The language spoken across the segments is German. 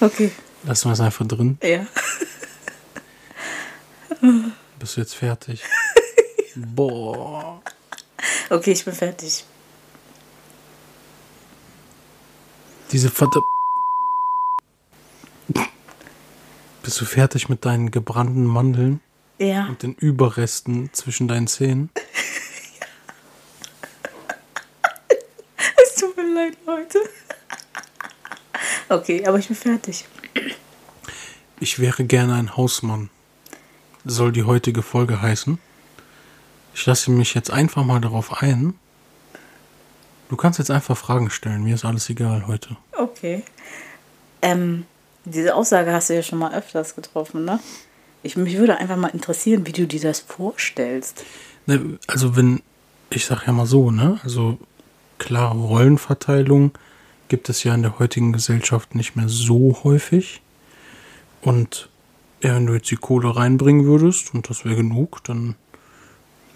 Okay. Lassen wir es einfach drin. Ja. Bist du jetzt fertig? Boah. Okay, ich bin fertig. Diese Vater. Bist du fertig mit deinen gebrannten Mandeln Ja. und den Überresten zwischen deinen Zähnen? Es tut mir leid, Leute. Okay, aber ich bin fertig. Ich wäre gerne ein Hausmann. Soll die heutige Folge heißen. Ich lasse mich jetzt einfach mal darauf ein. Du kannst jetzt einfach Fragen stellen. Mir ist alles egal heute. Okay. Ähm, diese Aussage hast du ja schon mal öfters getroffen, ne? Ich, mich würde einfach mal interessieren, wie du dir das vorstellst. Ne, also wenn, ich sag ja mal so, ne? Also klare Rollenverteilung gibt es ja in der heutigen Gesellschaft nicht mehr so häufig. Und ja, wenn du jetzt die Kohle reinbringen würdest und das wäre genug, dann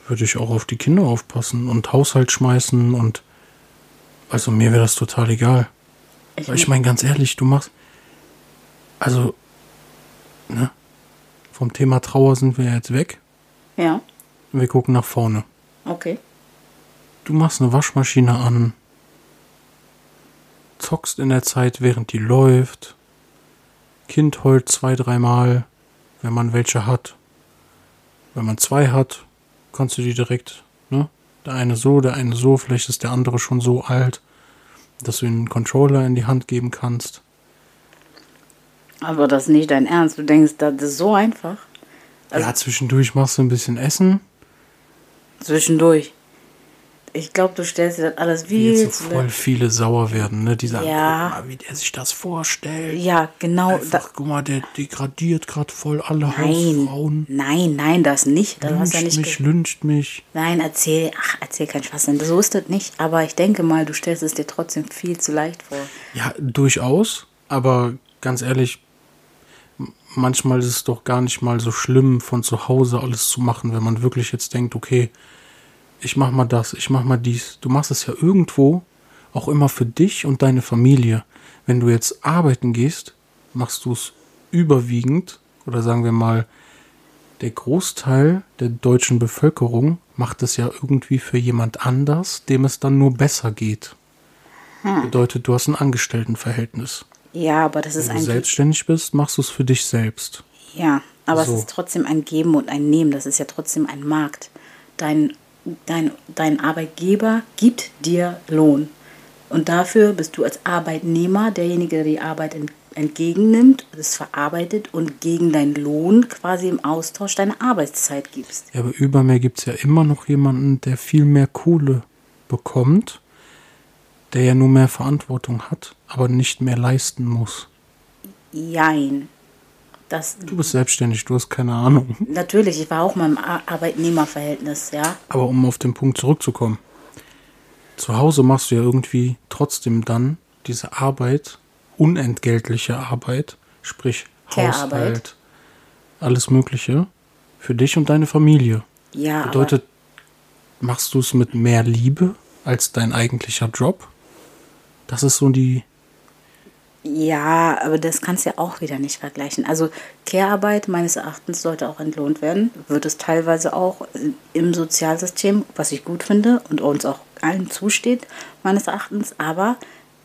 würde ich auch auf die Kinder aufpassen und Haushalt schmeißen und also mir wäre das total egal. Ich, ich meine ganz ehrlich, du machst also ne? Vom Thema Trauer sind wir jetzt weg. ja, Wir gucken nach vorne. okay. Du machst eine Waschmaschine an, zockst in der Zeit, während die läuft. Kind heult zwei, dreimal, wenn man welche hat. Wenn man zwei hat, kannst du die direkt, ne? Der eine so, der eine so, vielleicht ist der andere schon so alt, dass du ihm einen Controller in die Hand geben kannst. Aber das ist nicht dein Ernst. Du denkst, das ist so einfach. Also- ja, zwischendurch machst du ein bisschen Essen. Zwischendurch. Ich glaube, du stellst dir das alles Wie jetzt so voll viele sauer werden, ne? Die sagen, Ja. guck mal, wie der sich das vorstellt. Ja, genau. Einfach, guck mal, der degradiert gerade voll alle nein, Hausfrauen. nein, nein, das nicht. Das hast du ja Lyncht nicht mich, lyncht mich. Nein, erzähl, ach, erzähl keinen Schwachsinn. So ist das nicht. Aber ich denke mal, du stellst es dir trotzdem viel zu leicht vor. Ja, durchaus. Aber ganz ehrlich, manchmal ist es doch gar nicht mal so schlimm, von zu Hause alles zu machen, wenn man wirklich jetzt denkt, okay, ich mach mal das, ich mach mal dies. Du machst es ja irgendwo auch immer für dich und deine Familie. Wenn du jetzt arbeiten gehst, machst du es überwiegend, oder sagen wir mal, der Großteil der deutschen Bevölkerung macht es ja irgendwie für jemand anders, dem es dann nur besser geht. Bedeutet, du hast ein Angestelltenverhältnis. Ja, aber das ist Wenn du ein selbstständig bist, machst du es für dich selbst. Ja, aber So. es ist trotzdem ein Geben und ein Nehmen. Das ist ja trotzdem ein Markt. Dein, dein, dein Arbeitgeber gibt dir Lohn. Und dafür bist du als Arbeitnehmer derjenige, der die Arbeit ent entgegennimmt, es verarbeitet und gegen deinen Lohn quasi im Austausch deine Arbeitszeit gibst. Ja, aber über mir gibt es ja immer noch jemanden, der viel mehr Kohle bekommt, der ja nur mehr Verantwortung hat, aber nicht mehr leisten muss. Jein. Das, Du bist selbstständig, du hast keine Ahnung. natürlich, ich war auch mal im Ar- Arbeitnehmerverhältnis, ja. Aber um auf den Punkt zurückzukommen. Zu Hause machst du ja irgendwie trotzdem dann diese Arbeit, unentgeltliche Arbeit, sprich. Haushalt, alles Mögliche, für dich und deine Familie. Ja, Bedeutet, machst du es mit mehr Liebe als dein eigentlicher Job? Das ist so die. Ja, aber das kannst du ja auch wieder nicht vergleichen. Also Care-Arbeit meines Erachtens sollte auch entlohnt werden. Wird es teilweise auch im Sozialsystem, was ich gut finde und uns auch allen zusteht, meines Erachtens. Aber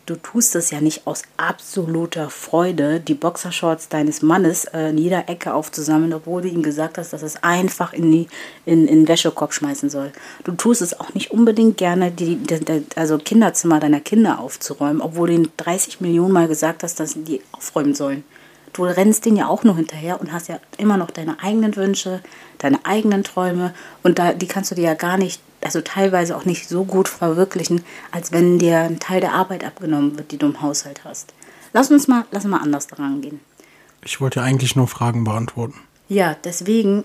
du tust es ja nicht aus absoluter Freude, die Boxershorts deines Mannes äh, in jeder Ecke aufzusammeln, obwohl du ihm gesagt hast, dass es einfach in, die, in, in den Wäschekorb schmeißen soll. Du tust es auch nicht unbedingt gerne, die, die, die, also Kinderzimmer deiner Kinder aufzuräumen, obwohl du ihnen 30 Millionen Mal gesagt hast, dass sie die aufräumen sollen. Du rennst den ja auch nur hinterher und hast ja immer noch deine eigenen Wünsche, deine eigenen Träume und da, die kannst du dir ja gar nicht, also teilweise auch nicht so gut verwirklichen, als wenn dir ein Teil der Arbeit abgenommen wird, die du im Haushalt hast. Lass uns mal, lass uns mal anders daran gehen. Ich wollte ja eigentlich nur Fragen beantworten. Ja, deswegen,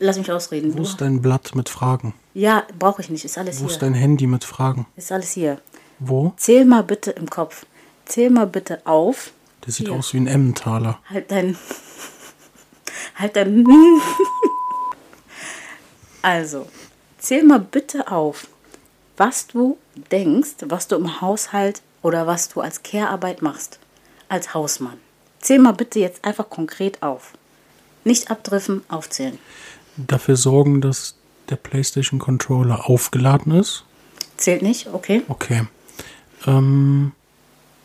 lass mich ausreden. Wo Du- ist dein Blatt mit Fragen? ja, brauche ich nicht, ist alles Wo hier. ist dein Handy mit Fragen? Ist alles hier. Wo? Zähl mal bitte im Kopf. Zähl mal bitte auf. Der sieht Hier. aus wie ein Emmentaler. Halt dein. Halt dein. Also, zähl mal bitte auf, was du denkst, was du im Haushalt oder was du als Care-Arbeit machst. Als Hausmann. Zähl mal bitte jetzt einfach konkret auf. Nicht abdriffen, aufzählen. Dafür sorgen, dass der PlayStation Controller aufgeladen ist. Zählt nicht, okay? Okay. Ähm,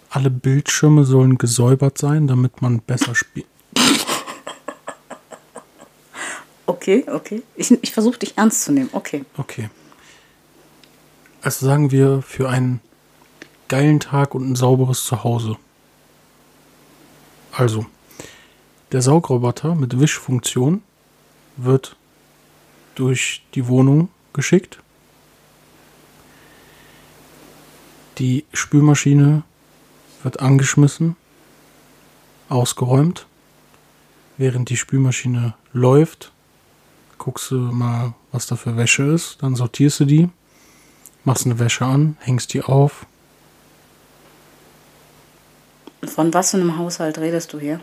alle Bildschirme sollen gesäubert sein, damit man besser spielt. Okay, okay. Ich, ich versuche dich ernst zu nehmen. Okay. Okay. Also sagen wir für einen geilen Tag und ein sauberes Zuhause. Also, der Saugroboter mit Wischfunktion wird durch die Wohnung geschickt. Die Spülmaschine wird angeschmissen, ausgeräumt. Während die Spülmaschine läuft, guckst du mal, was da für Wäsche ist, dann sortierst du die, machst eine Wäsche an, hängst die auf. Von was für einem Haushalt redest du hier?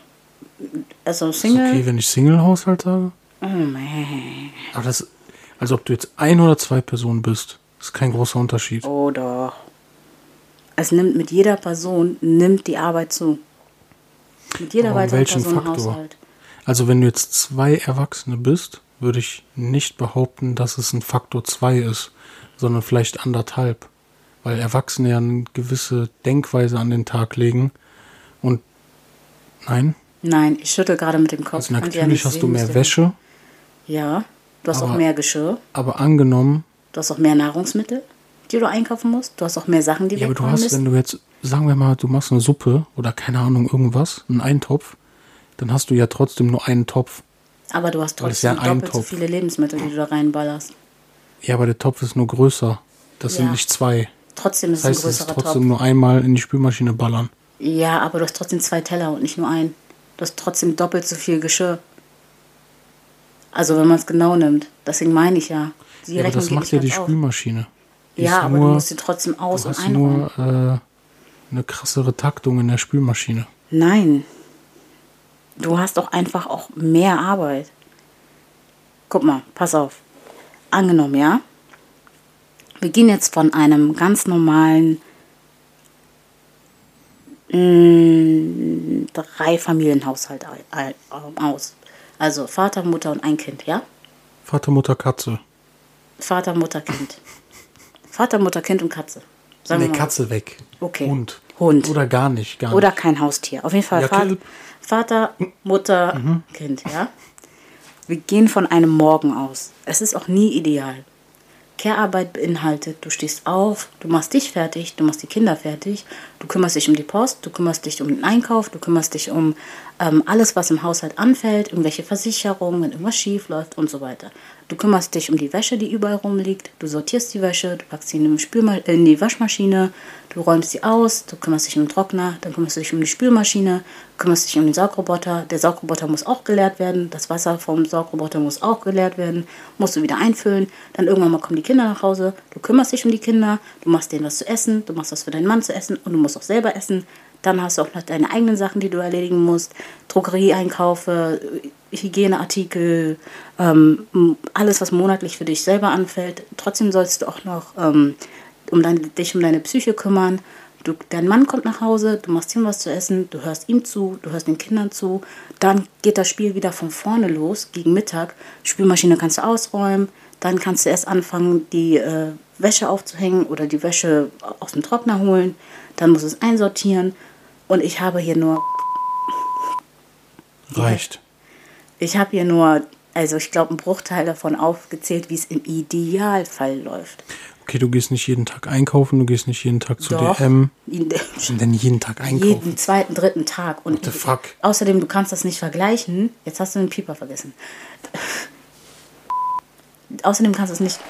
Also Ist Single? okay, wenn ich Single-Haushalt sage. Oh man. Aber das, also ob du jetzt ein oder zwei Personen bist, ist kein großer Unterschied. Oh doch. Es nimmt mit jeder Person, nimmt die Arbeit zu. Mit jeder weiteren welchen Person im Faktor? Haushalt. Also wenn du jetzt zwei Erwachsene bist, würde ich nicht behaupten, dass es ein Faktor 2 ist, sondern vielleicht anderthalb. Weil Erwachsene ja eine gewisse Denkweise an den Tag legen. Und nein, Nein, ich schüttel gerade mit dem Kopf. also ja natürlich hast du mehr Wäsche, Ja. Du hast auch Aber- mehr Geschirr. aber angenommen, Du hast auch mehr Nahrungsmittel, die du einkaufen musst. Du hast auch mehr Sachen, die Ja, aber du hast, müssen. wenn du jetzt, sagen wir mal, du machst eine Suppe oder keine Ahnung, irgendwas, einen Eintopf, dann hast du ja trotzdem nur einen Topf. Aber du hast es ja trotzdem ein doppelt so Topf. viele Lebensmittel, die du da reinballerst. Ja, aber der Topf ist nur größer. Das sind Ja. nicht zwei. Trotzdem ist Das es heißt, ein es ist größerer trotzdem Topf. nur einmal in die Spülmaschine ballern. Ja, aber du hast trotzdem zwei Teller und nicht nur einen. Du hast trotzdem doppelt so viel Geschirr. Also wenn man es genau nimmt. Deswegen meine ich ja. Die Ja, aber das macht ja die auf. Spülmaschine. Ja, aber nur, du musst sie trotzdem aus- du und hast einräumen. nur äh, eine krassere Taktung in der Spülmaschine. Nein. Du hast doch einfach auch mehr Arbeit. Guck mal, pass auf. Angenommen, ja? Wir gehen jetzt von einem ganz normalen mh, Drei-Familienhaushalt ei- ei- aus. Also Vater, Mutter und ein Kind, ja? Vater, Mutter, Katze. Vater, Mutter, Kind. Vater, Mutter, Kind und Katze. Sagen Nee. Katze weg. Okay. Hund. Hund. Oder gar nicht, gar Oder nicht. kein Haustier. Auf jeden Fall Ja, Vater. Vater Mutter, Mhm. Kind, ja. Wir gehen von einem Morgen aus. Es ist auch nie ideal. Care-Arbeit beinhaltet, du stehst auf, du machst dich fertig, du machst die Kinder fertig, du kümmerst dich um die Post, du kümmerst dich um den Einkauf, du kümmerst dich um ähm, alles, was im Haushalt anfällt, irgendwelche Versicherungen, wenn irgendwas schief läuft und so weiter. Du kümmerst dich um die Wäsche, die überall rumliegt, du sortierst die Wäsche, du packst sie in, Spülma in die Waschmaschine, du räumst sie aus, du kümmerst dich um den Trockner, dann kümmerst du dich um die Spülmaschine, kümmerst dich um den Saugroboter. Der Saugroboter muss auch geleert werden, das Wasser vom Saugroboter muss auch geleert werden, musst du wieder einfüllen. Dann irgendwann mal kommen die Kinder nach Hause, du kümmerst dich um die Kinder, du machst denen was zu essen, du machst was für deinen Mann zu essen und du musst auch selber essen. Dann hast du auch noch deine eigenen Sachen, die du erledigen musst. Drogerieeinkäufe, Hygieneartikel, ähm, alles, was monatlich für dich selber anfällt. Trotzdem sollst du auch noch ähm, um dein, dich um deine Psyche kümmern. Du, dein Mann kommt nach Hause, du machst ihm was zu essen, du hörst ihm zu, du hörst den Kindern zu. Dann geht das Spiel wieder von vorne los, gegen Mittag. Spülmaschine kannst du ausräumen. Dann kannst du erst anfangen, die äh, Wäsche aufzuhängen oder die Wäsche aus dem Trockner holen. Dann musst du es einsortieren. Und ich habe hier nur Reicht. ich habe hier nur, also ich glaube, einen Bruchteil davon aufgezählt, wie es im Idealfall läuft. Okay, du gehst nicht jeden Tag einkaufen, du gehst nicht jeden Tag zu Doch. DM. Denn jeden Tag einkaufen. jeden zweiten, dritten Tag. Und What the fuck? außerdem, du kannst das nicht vergleichen. Jetzt hast du den Pieper vergessen. Außerdem kannst du es nicht.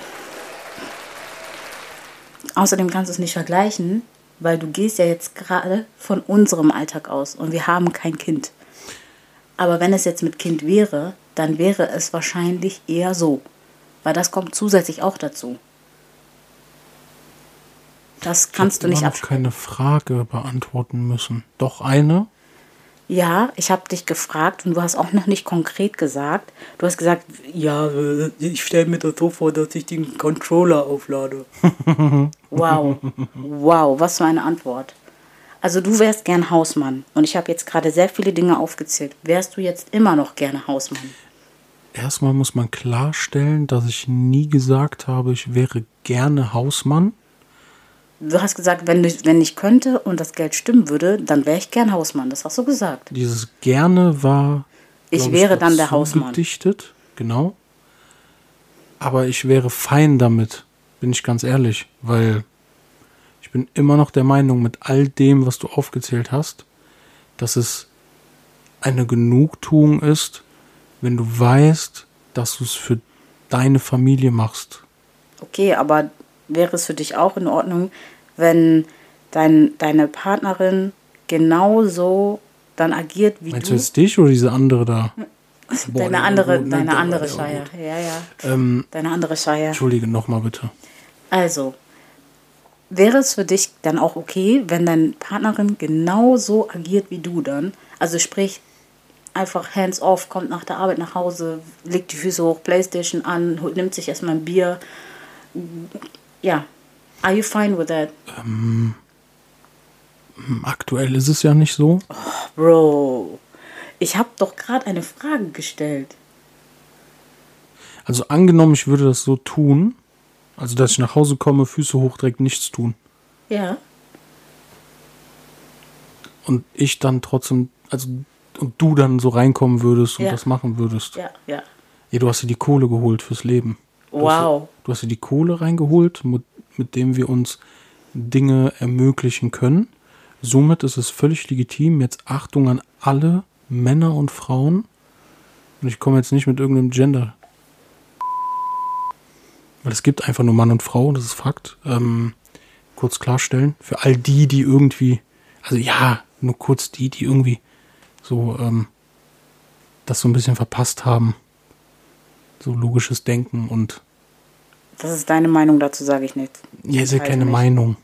Außerdem kannst du es nicht vergleichen, weil du gehst ja jetzt gerade von unserem Alltag aus und wir haben kein Kind. Aber wenn es jetzt mit Kind wäre, dann wäre es wahrscheinlich eher so. Weil das kommt zusätzlich auch dazu. Das kannst du Ich nicht immer noch absprechen. keine Frage beantworten müssen. Doch eine. Ja, ich habe dich gefragt und du hast auch noch nicht konkret gesagt. Du hast gesagt, ja, äh, ich stelle mir das so vor, dass ich den Controller auflade. wow, wow, was für eine Antwort. Also du wärst gern Hausmann und ich habe jetzt gerade sehr viele Dinge aufgezählt. Wärst du jetzt immer noch gerne Hausmann? Erstmal muss man klarstellen, dass ich nie gesagt habe, ich wäre gerne Hausmann. Du hast gesagt, wenn ich, wenn ich könnte und das Geld stimmen würde, dann wäre ich gern Hausmann. Das hast du gesagt. Dieses gerne war. Ich wäre dann der Hausmann. Gedichtet, genau. Aber ich wäre fein damit, bin ich ganz ehrlich, weil ich bin immer noch der Meinung, mit all dem, was du aufgezählt hast, dass es eine Genugtuung ist, wenn du weißt, dass du es für deine Familie machst. Okay, aber wäre es für dich auch in Ordnung, wenn dein, deine Partnerin genauso dann agiert wie Meinst du du? jetzt dich oder diese andere da? Boah, deine andere, gut, ne, deine andere Scheier. Ja, ja. Ähm, Deine andere Scheier. Entschuldige, nochmal bitte. Also, wäre es für dich dann auch okay, wenn deine Partnerin genauso agiert wie du dann? Also sprich, einfach hands off, kommt nach der Arbeit nach Hause, legt die Füße hoch, Playstation an, nimmt sich erstmal ein Bier. Ja. Are you fine with that? Aktuell ist es ja nicht so. Bro, ich habe doch gerade eine Frage gestellt. Also angenommen, ich würde das so tun, also dass ich nach Hause komme, Füße hoch, direkt nichts tun. Ja. Und ich dann trotzdem, also und du dann so reinkommen würdest und Ja. das machen würdest. Ja, ja. Ja, du hast dir die Kohle geholt fürs Leben. Du hast, Wow. du hast dir die Kohle reingeholt, mit, mit dem wir uns Dinge ermöglichen können. Somit ist es völlig legitim, jetzt Achtung an alle Männer und Frauen. Und ich komme jetzt nicht mit irgendeinem Gender. Weil es gibt einfach nur Mann und Frau, das ist Fakt. Ähm, kurz klarstellen. Für all die, die irgendwie, also ja, nur kurz die, die irgendwie so ähm, das so ein bisschen verpasst haben. So logisches Denken und Das ist deine Meinung dazu, sage ich nichts. ja, ist ja keine mich. Meinung.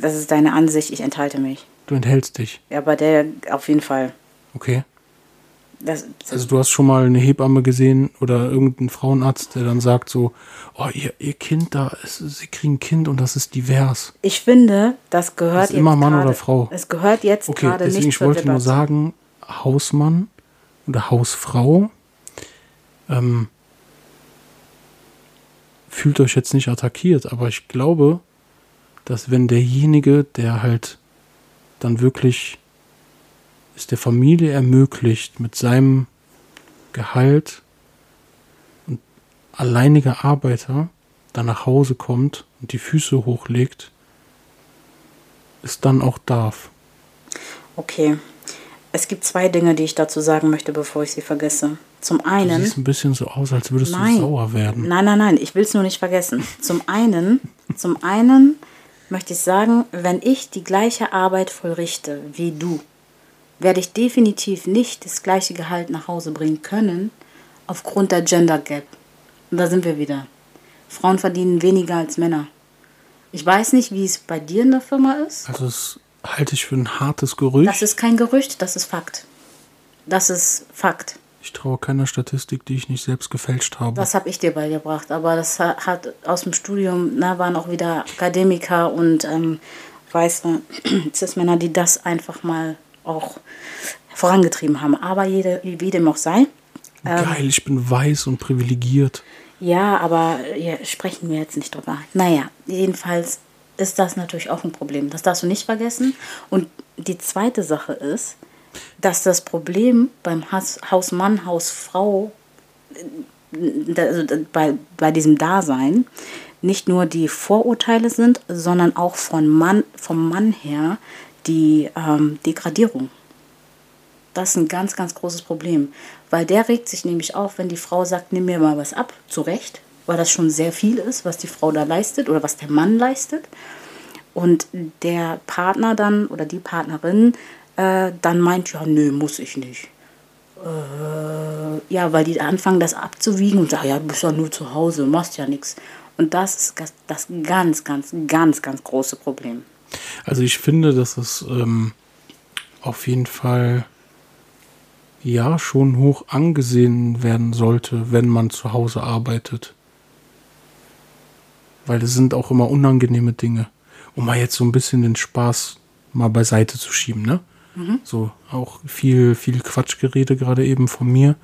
Das ist deine Ansicht, ich enthalte mich. Du enthältst dich. Ja, bei der auf jeden Fall. Okay. Das, Also du hast schon mal eine Hebamme gesehen oder irgendeinen Frauenarzt, der dann sagt so, oh, ihr, ihr Kind da, es, sie kriegen ein Kind und das ist divers. ich finde, das gehört Das ist immer jetzt Mann gerade, oder Frau. Es gehört jetzt Okay, gerade deswegen nicht ich wollte nur sagen, Hausmann oder Hausfrau, ähm, fühlt euch jetzt nicht attackiert, aber ich glaube, dass wenn derjenige, der halt dann wirklich es der Familie ermöglicht, mit seinem Gehalt und alleiniger Arbeiter dann nach Hause kommt und die Füße hochlegt, es dann auch darf. Okay. Es gibt zwei Dinge, die ich dazu sagen möchte, bevor ich sie vergesse. Zum Du einen. siehst ein bisschen so aus, als würdest Nein. du sauer werden. Nein, nein, nein, ich will es nur nicht vergessen. Zum einen, zum einen möchte ich sagen, wenn ich die gleiche Arbeit vollrichte wie du, werde ich definitiv nicht das gleiche Gehalt nach Hause bringen können, aufgrund der Gender Gap. Und da sind wir wieder. Frauen verdienen weniger als Männer. Ich weiß nicht, wie es bei dir in der Firma ist. Also das halte ich für ein hartes Gerücht. Das ist kein Gerücht, das ist Fakt. Das ist Fakt. Ich traue keiner Statistik, die ich nicht selbst gefälscht habe. Das habe ich dir beigebracht, aber das ha- hat aus dem Studium, na, waren auch wieder Akademiker und ähm, weiße Cis-Männer, die das einfach mal auch vorangetrieben haben. Aber jede, wie dem auch sei. ähm, Geil, ich bin weiß und privilegiert. Ja, aber hier sprechen wir jetzt nicht drüber. Naja, jedenfalls ist das natürlich auch ein Problem. Das darfst du nicht vergessen. Und die zweite Sache ist, dass das Problem beim Haus, Hausmann, Hausfrau, äh, also da- bei, bei diesem Dasein, nicht nur die Vorurteile sind, sondern auch von Mann, vom Mann her die ähm, Degradierung. Das ist ein ganz, ganz großes Problem, weil der regt sich nämlich auf, wenn die Frau sagt, nimm mir mal was ab, zu Recht, weil das schon sehr viel ist, was die Frau da leistet oder was der Mann leistet. Und der Partner dann oder die Partnerin äh, dann meint, ja, nö, muss ich nicht. Äh, ja, weil die anfangen, das abzuwiegen und sagen, ja, du bist ja nur zu Hause, machst ja nichts. Und das ist das, das ganz, ganz, ganz, ganz große Problem. Also ich finde, dass es ähm, auf jeden Fall ja schon hoch angesehen werden sollte, wenn man zu Hause arbeitet. Weil es sind auch immer unangenehme Dinge. Um mal jetzt so ein bisschen den Spaß mal beiseite zu schieben, ne? Mhm. So, auch viel, viel Quatschgerede gerade eben von mir.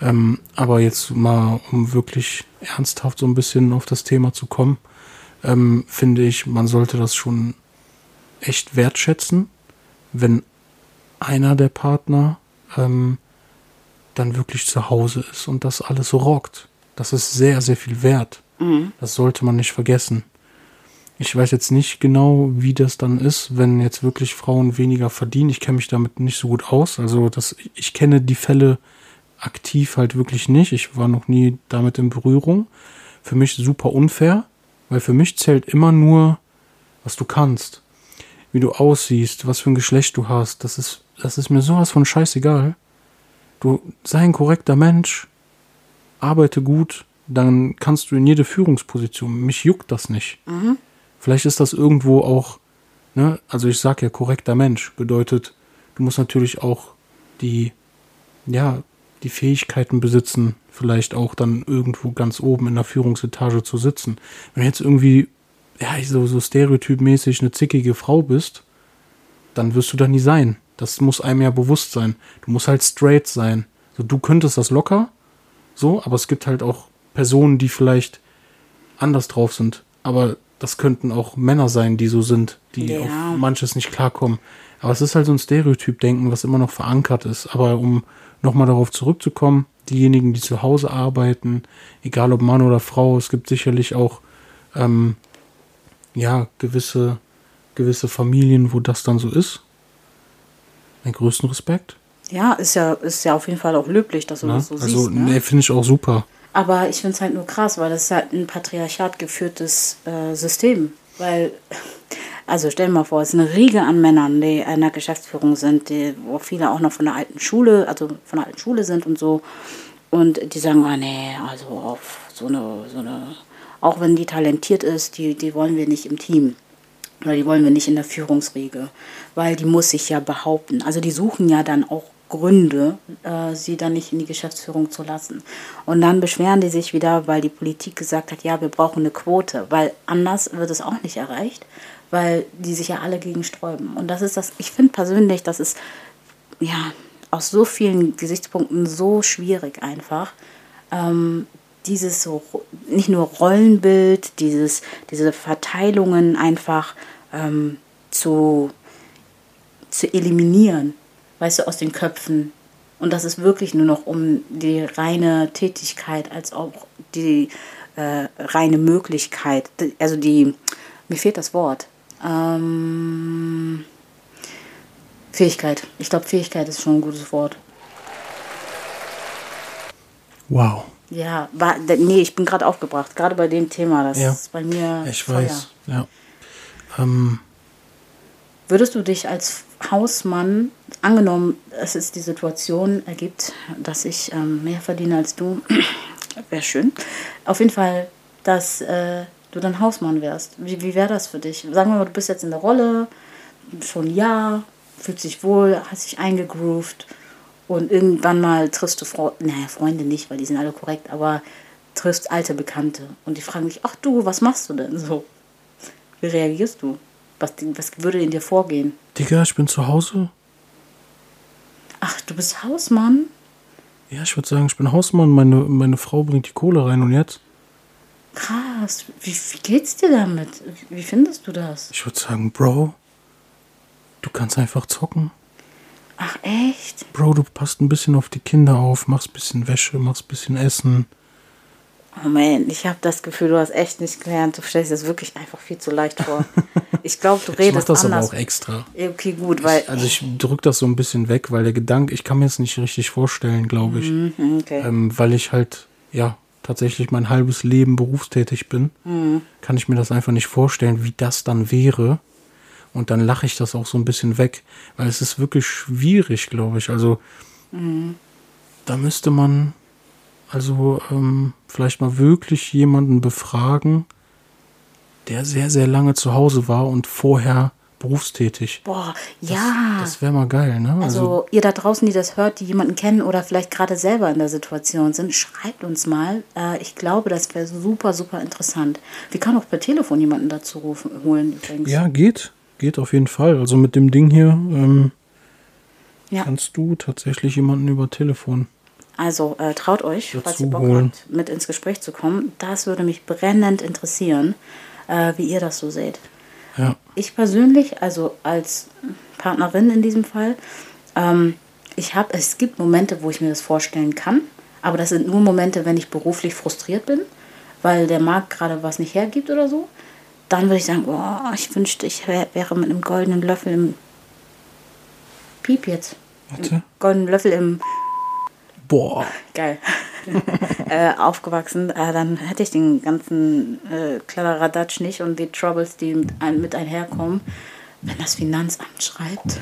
Ähm, aber jetzt mal, um wirklich ernsthaft so ein bisschen auf das Thema zu kommen, ähm, finde ich, man sollte das schon echt wertschätzen, wenn einer der Partner ähm, dann wirklich zu Hause ist und das alles rockt. Das ist sehr, sehr viel wert. Mhm. Das sollte man nicht vergessen. Ich weiß jetzt nicht genau, wie das dann ist, wenn jetzt wirklich Frauen weniger verdienen. Ich kenne mich damit nicht so gut aus. Also das, ich kenne die Fälle aktiv halt wirklich nicht. Ich war noch nie damit in Berührung. Für mich super unfair, weil für mich zählt immer nur, was du kannst, wie du aussiehst, was für ein Geschlecht du hast. Das ist, das ist mir sowas von scheißegal. Du sei ein korrekter Mensch, arbeite gut, dann kannst du in jede Führungsposition. Mich juckt das nicht. Mhm. Vielleicht ist das irgendwo auch, ne, also ich sag ja korrekter Mensch, bedeutet, du musst natürlich auch die, ja, die Fähigkeiten besitzen, vielleicht auch dann irgendwo ganz oben in der Führungsetage zu sitzen. Wenn du jetzt irgendwie, ja, so, so stereotypmäßig eine zickige Frau bist, dann wirst du da nie sein. Das muss einem ja bewusst sein. Du musst halt straight sein. So, du könntest das locker, so, aber es gibt halt auch Personen, die vielleicht anders drauf sind. Aber das könnten auch Männer sein, die so sind, die ja. auf manches nicht klarkommen. Aber es ist halt so ein Stereotyp-Denken, was immer noch verankert ist. Aber um nochmal darauf zurückzukommen, diejenigen, die zu Hause arbeiten, egal ob Mann oder Frau, es gibt sicherlich auch ähm, ja gewisse gewisse Familien, wo das dann so ist. Mein größten Respekt. Ja, ist ja, ist ja auf jeden Fall auch löblich, dass du Na, das so also, siehst. Ne? Nee, finde ich auch super. Aber ich finde es halt nur krass, weil das ist halt ein Patriarchat geführtes äh, System. Weil, also stell dir mal vor, es ist eine Riege an Männern, die in der Geschäftsführung sind, die, wo viele auch noch von der alten Schule, also von der alten Schule sind und so. Und die sagen, oh nee, also auf so eine, so eine, auch wenn die talentiert ist, die, die wollen wir nicht im Team. Oder die wollen wir nicht in der Führungsriege, weil die muss sich ja behaupten. Also die suchen ja dann auch Gründe, äh, sie dann nicht in die Geschäftsführung zu lassen. Und dann beschweren die sich wieder, weil die Politik gesagt hat, ja, wir brauchen eine Quote, weil anders wird es auch nicht erreicht, weil die sich ja alle gegen sträuben. Und das ist das, ich finde persönlich, das ist ja aus so vielen Gesichtspunkten so schwierig einfach. Ähm, dieses nicht nur Rollenbild, dieses, diese Verteilungen einfach ähm, zu, zu eliminieren weißt du, aus den Köpfen. Und das ist wirklich nur noch um die reine Tätigkeit als auch die äh, reine Möglichkeit. Also die, mir fehlt das Wort. Ähm, Fähigkeit. Ich glaube, Fähigkeit ist schon ein gutes Wort. Wow. Ja, war, nee, ich bin gerade aufgebracht. Gerade bei dem Thema. Das ja. ist bei mir. Ich Feuer. weiß, ja. Ähm. Würdest du dich als Hausmann, angenommen, es ist die Situation ergibt, dass ich ähm, mehr verdiene als du, wäre schön. Auf jeden Fall, dass äh, du dann Hausmann wärst. Wie, wie wäre das für dich? Sagen wir mal, du bist jetzt in der Rolle, schon ein Jahr, fühlst dich wohl, hast dich eingegroovt und irgendwann mal triffst du Fre naja, Freunde nicht, weil die sind alle korrekt, aber triffst alte Bekannte und die fragen dich, ach du, was machst du denn so? Wie reagierst du? Was, was würde in dir vorgehen? Digga, ich bin zu Hause. Ach, du bist Hausmann? Ja, ich würde sagen, ich bin Hausmann. Meine, meine Frau bringt die Kohle rein und jetzt? Krass. Wie, wie geht's dir damit? Wie findest du das? Ich würde sagen, Bro, du kannst einfach zocken. Ach, echt? Bro, du passt ein bisschen auf die Kinder auf, machst ein bisschen Wäsche, machst ein bisschen Essen. Moment, ich habe das Gefühl, du hast echt nicht gelernt. Du stellst es wirklich einfach viel zu leicht vor. Ich glaube, du redest ich mach das anders. aber auch extra. Okay, gut, weil. Ich, also ich drücke das so ein bisschen weg, weil der Gedanke, ich kann mir es nicht richtig vorstellen, glaube ich. Mhm, okay. Ähm, weil ich halt, ja, tatsächlich mein halbes Leben berufstätig bin, Mhm. kann ich mir das einfach nicht vorstellen, wie das dann wäre. Und dann lache ich das auch so ein bisschen weg, weil es ist wirklich schwierig, glaube ich. Also Mhm. da müsste man also ähm, vielleicht mal wirklich jemanden befragen, der sehr, sehr lange zu Hause war und vorher berufstätig. Boah, ja. Das wäre mal geil, ne? Also, ihr da draußen, die das hört, die jemanden kennen oder vielleicht gerade selber in der Situation sind, schreibt uns mal. Äh, ich glaube, das wäre super, super interessant. Wir können auch per Telefon jemanden dazu rufen, holen übrigens. Ja, geht. Geht auf jeden Fall. Also mit dem Ding hier ähm, Ja. kannst du tatsächlich jemanden über Telefon. Also äh, traut euch, falls Dazu ihr Bock holen. habt, mit ins Gespräch zu kommen. Das würde mich brennend interessieren, äh, wie ihr das so seht. Ja. Ich persönlich, also als Partnerin in diesem Fall, ähm, ich habe, es gibt Momente, wo ich mir das vorstellen kann, aber das sind nur Momente, wenn ich beruflich frustriert bin, weil der Markt gerade was nicht hergibt oder so. Dann würde ich sagen, oh, ich wünschte, ich wär, wäre mit einem goldenen Löffel im Piep jetzt. Warte. Goldenen Löffel im Boah. Geil. äh, aufgewachsen, äh, dann hätte ich den ganzen äh, Kladderadatsch nicht und die Troubles, die mit, ein, mit einherkommen. Wenn das Finanzamt schreibt.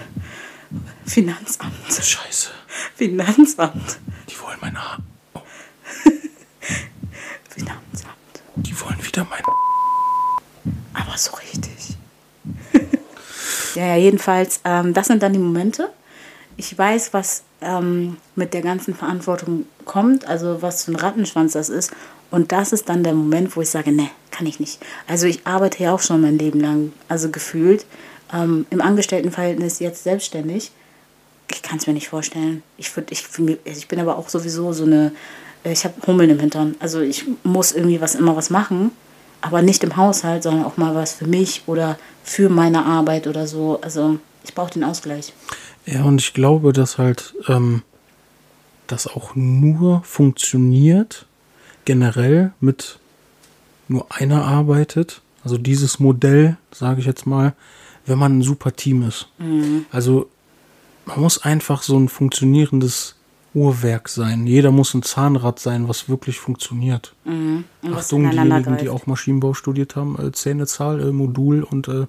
Finanzamt. Scheiße. Finanzamt. Die wollen meine Haare. Oh, Finanzamt. die wollen wieder mein. Aber so richtig. ja, ja, jedenfalls, ähm, das sind dann die Momente. Ich weiß, was ähm, mit der ganzen Verantwortung kommt, also was für ein Rattenschwanz das ist. Und das ist dann der Moment, wo ich sage, ne, kann ich nicht. Also ich arbeite ja auch schon mein Leben lang, also gefühlt, ähm, im Angestelltenverhältnis jetzt selbstständig. Ich kann es mir nicht vorstellen. Ich, würd, ich, ich bin aber auch sowieso so eine, ich habe Hummeln im Hintern. Also ich muss irgendwie was immer was machen, aber nicht im Haushalt, sondern auch mal was für mich oder für meine Arbeit oder so. Also ich brauche den Ausgleich. Ja, und ich glaube, dass halt ähm, das auch nur funktioniert, generell mit nur einer arbeitet. Also dieses Modell, sage ich jetzt mal, wenn man ein super Team ist. Also man muss einfach so ein funktionierendes Uhrwerk sein. Jeder muss ein Zahnrad sein, was wirklich funktioniert. Was Achtung, diejenigen, die greift. auch Maschinenbau studiert haben, äh, Zähnezahl, äh, Modul und äh,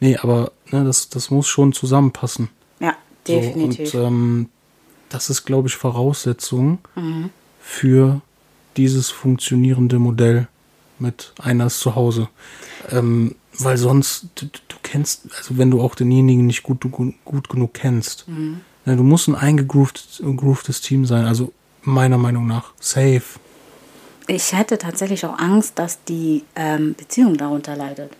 nee, aber ne, das, das muss schon zusammenpassen. Definitiv. So, und ähm, das ist, glaube ich, Voraussetzung Mhm. für dieses funktionierende Modell mit einer ist zu Hause. Ähm, weil sonst, du, du kennst, also wenn du auch denjenigen nicht gut, gut, gut genug kennst, Mhm. ne, du musst ein eingegroovtes gegroovtes Team sein, also meiner Meinung nach. Safe. Ich hätte tatsächlich auch Angst, dass die ähm, Beziehung darunter leidet.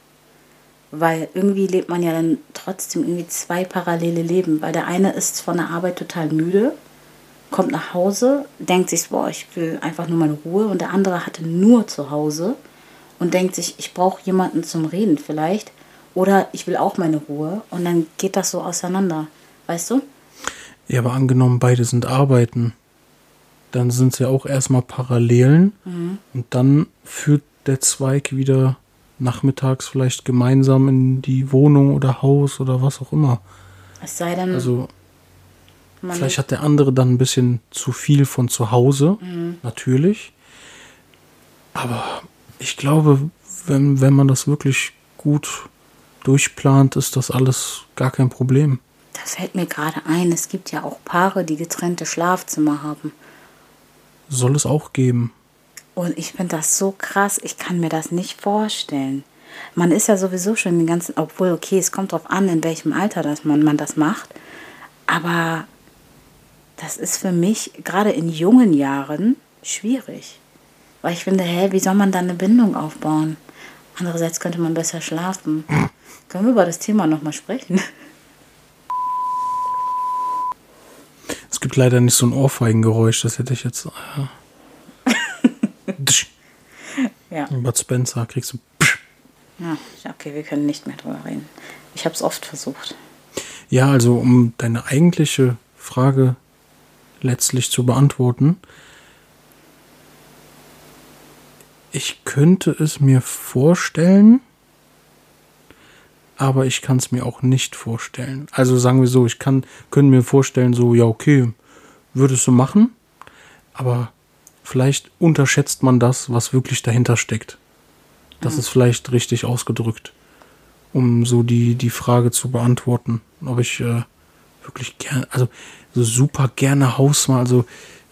Weil irgendwie lebt man ja dann trotzdem irgendwie zwei parallele Leben. Weil der eine ist von der Arbeit total müde, kommt nach Hause, denkt sich, boah, ich will einfach nur meine Ruhe. Und der andere hatte nur zu Hause und denkt sich, ich brauche jemanden zum Reden vielleicht. Oder ich will auch meine Ruhe. Und dann geht das so auseinander. Weißt du? Ja, aber angenommen, beide sind arbeiten, dann sind es ja auch erstmal Parallelen und dann führt der Zweig wieder nachmittags vielleicht gemeinsam in die Wohnung oder Haus oder was auch immer. Es sei denn, Also vielleicht hat der andere dann ein bisschen zu viel von zu Hause, natürlich. Aber ich glaube, wenn, wenn man das wirklich gut durchplant, ist das alles gar kein Problem. Da fällt mir gerade ein, es gibt ja auch Paare, die getrennte Schlafzimmer haben. Soll es auch geben. Und ich finde das so krass, ich kann mir das nicht vorstellen. Man ist ja sowieso schon den ganzen, obwohl, okay, es kommt drauf an, in welchem Alter dass man, man das macht. Aber das ist für mich gerade in jungen Jahren schwierig. Weil ich finde, hä, wie soll man da eine Bindung aufbauen? Andererseits könnte man besser schlafen. Können wir über das Thema nochmal sprechen? Es gibt leider nicht so ein Ohrfeigengeräusch, das hätte ich jetzt. Äh. Ja. Bud Spencer kriegst du. Psch. ja. Okay, wir können nicht mehr drüber reden. Ich habe es oft versucht. Ja, also um deine eigentliche Frage letztlich zu beantworten. Ich könnte es mir vorstellen, aber ich kann es mir auch nicht vorstellen. Also sagen wir so, ich kann, könnte mir vorstellen, so, ja, okay, würdest du machen, aber vielleicht unterschätzt man das, was wirklich dahinter steckt. Das ist vielleicht richtig ausgedrückt, um so die, die Frage zu beantworten, ob ich äh, wirklich gerne, also so super gerne Hausmann, also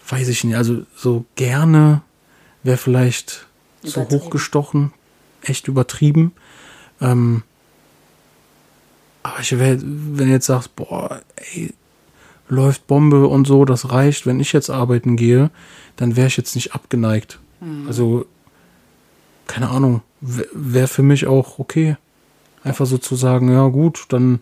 weiß ich nicht, also so gerne wäre vielleicht so hochgestochen, echt übertrieben. Ähm, aber ich wär, wenn du jetzt sagst, boah, ey, läuft Bombe und so, das reicht, wenn ich jetzt arbeiten gehe, dann wäre ich jetzt nicht abgeneigt. Also, keine Ahnung, wäre für mich auch okay. Einfach so zu sagen, ja gut, dann,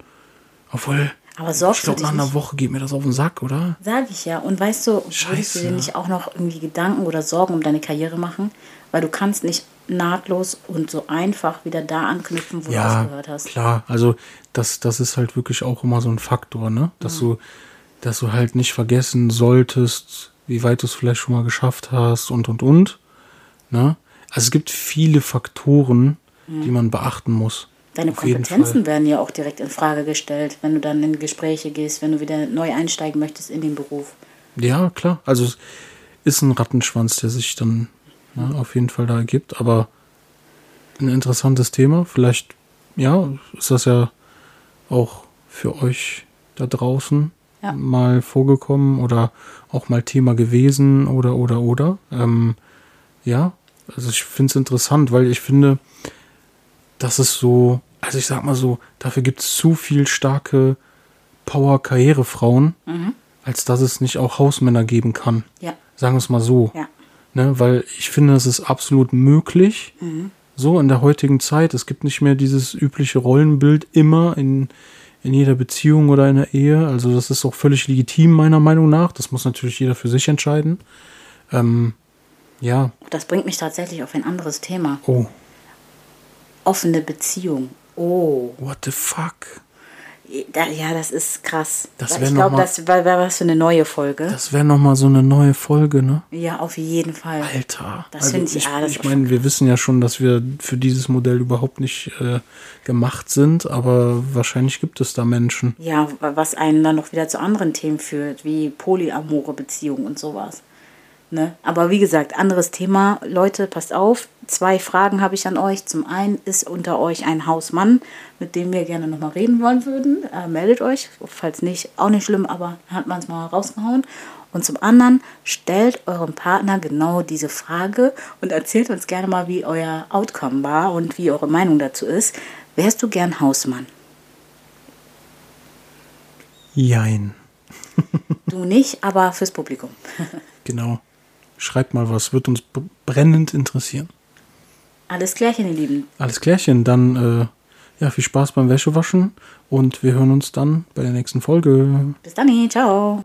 obwohl, Aber ich sorgst du glaube, nach einer? Woche geht mir das auf den Sack, oder? Sag ich ja. Und weißt du, würdest du Scheiße. dir nicht auch noch irgendwie Gedanken oder Sorgen um deine Karriere machen? Weil du kannst nicht nahtlos und so einfach wieder da anknüpfen, wo du Ja, aufgehört hast. klar. Also das, das ist halt wirklich auch immer so ein Faktor, ne? Dass du, dass du halt nicht vergessen solltest, wie weit du es vielleicht schon mal geschafft hast und und und. Ne? Also es gibt viele Faktoren, die man beachten muss. Deine Auf Kompetenzen werden ja auch direkt in Frage gestellt, wenn du dann in Gespräche gehst, wenn du wieder neu einsteigen möchtest in den Beruf. Ja, klar. Also es ist ein Rattenschwanz, der sich dann ne, auf jeden Fall da ergibt. Aber ein interessantes Thema. Vielleicht, ja, ist das ja auch für euch da draußen Ja. mal vorgekommen oder auch mal Thema gewesen oder, oder, oder. Ähm, ja, also ich finde es interessant, weil ich finde, das ist so, also ich sag mal so, dafür gibt es zu viel starke Power-Karrierefrauen, als dass es nicht auch Hausmänner geben kann. Ja, Sagen wir es mal so. ja. Ne, weil ich finde, das ist absolut möglich. So in der heutigen Zeit. Es gibt nicht mehr dieses übliche Rollenbild immer in, in jeder Beziehung oder in der Ehe. Also das ist auch völlig legitim, meiner Meinung nach. Das muss natürlich jeder für sich entscheiden. Ähm, ja, Das bringt mich tatsächlich auf ein anderes Thema. oh, Offene Beziehung. Oh, what the fuck? Da, ja, das ist krass. Das ich glaube, das wäre wär was für eine neue Folge. Das wäre nochmal so eine neue Folge, ne? ja, auf jeden Fall. Alter. Das also finde ich- ich, ich meine, wir wissen ja schon, dass wir für dieses Modell überhaupt nicht äh, gemacht sind, aber wahrscheinlich gibt es da Menschen. Ja, was einen dann noch wieder zu anderen Themen führt, wie polyamore Beziehungen und sowas. Ne? Aber wie gesagt, anderes Thema. Leute, passt auf. Zwei Fragen habe ich an euch. Zum einen ist unter euch ein Hausmann, mit dem wir gerne nochmal reden wollen würden. Äh, meldet euch. Falls nicht, auch nicht schlimm, aber hat man es mal rausgehauen. Und zum anderen, stellt eurem Partner genau diese Frage und erzählt uns gerne mal, wie euer Outcome war und wie eure Meinung dazu ist. Wärst du gern Hausmann? Jein. Du nicht, aber fürs Publikum. Genau. Schreibt mal was, wird uns brennend interessieren. Alles klärchen, ihr Lieben. Alles klärchen, dann äh, ja, viel Spaß beim Wäschewaschen und wir hören uns dann bei der nächsten Folge. Bis dann, ciao.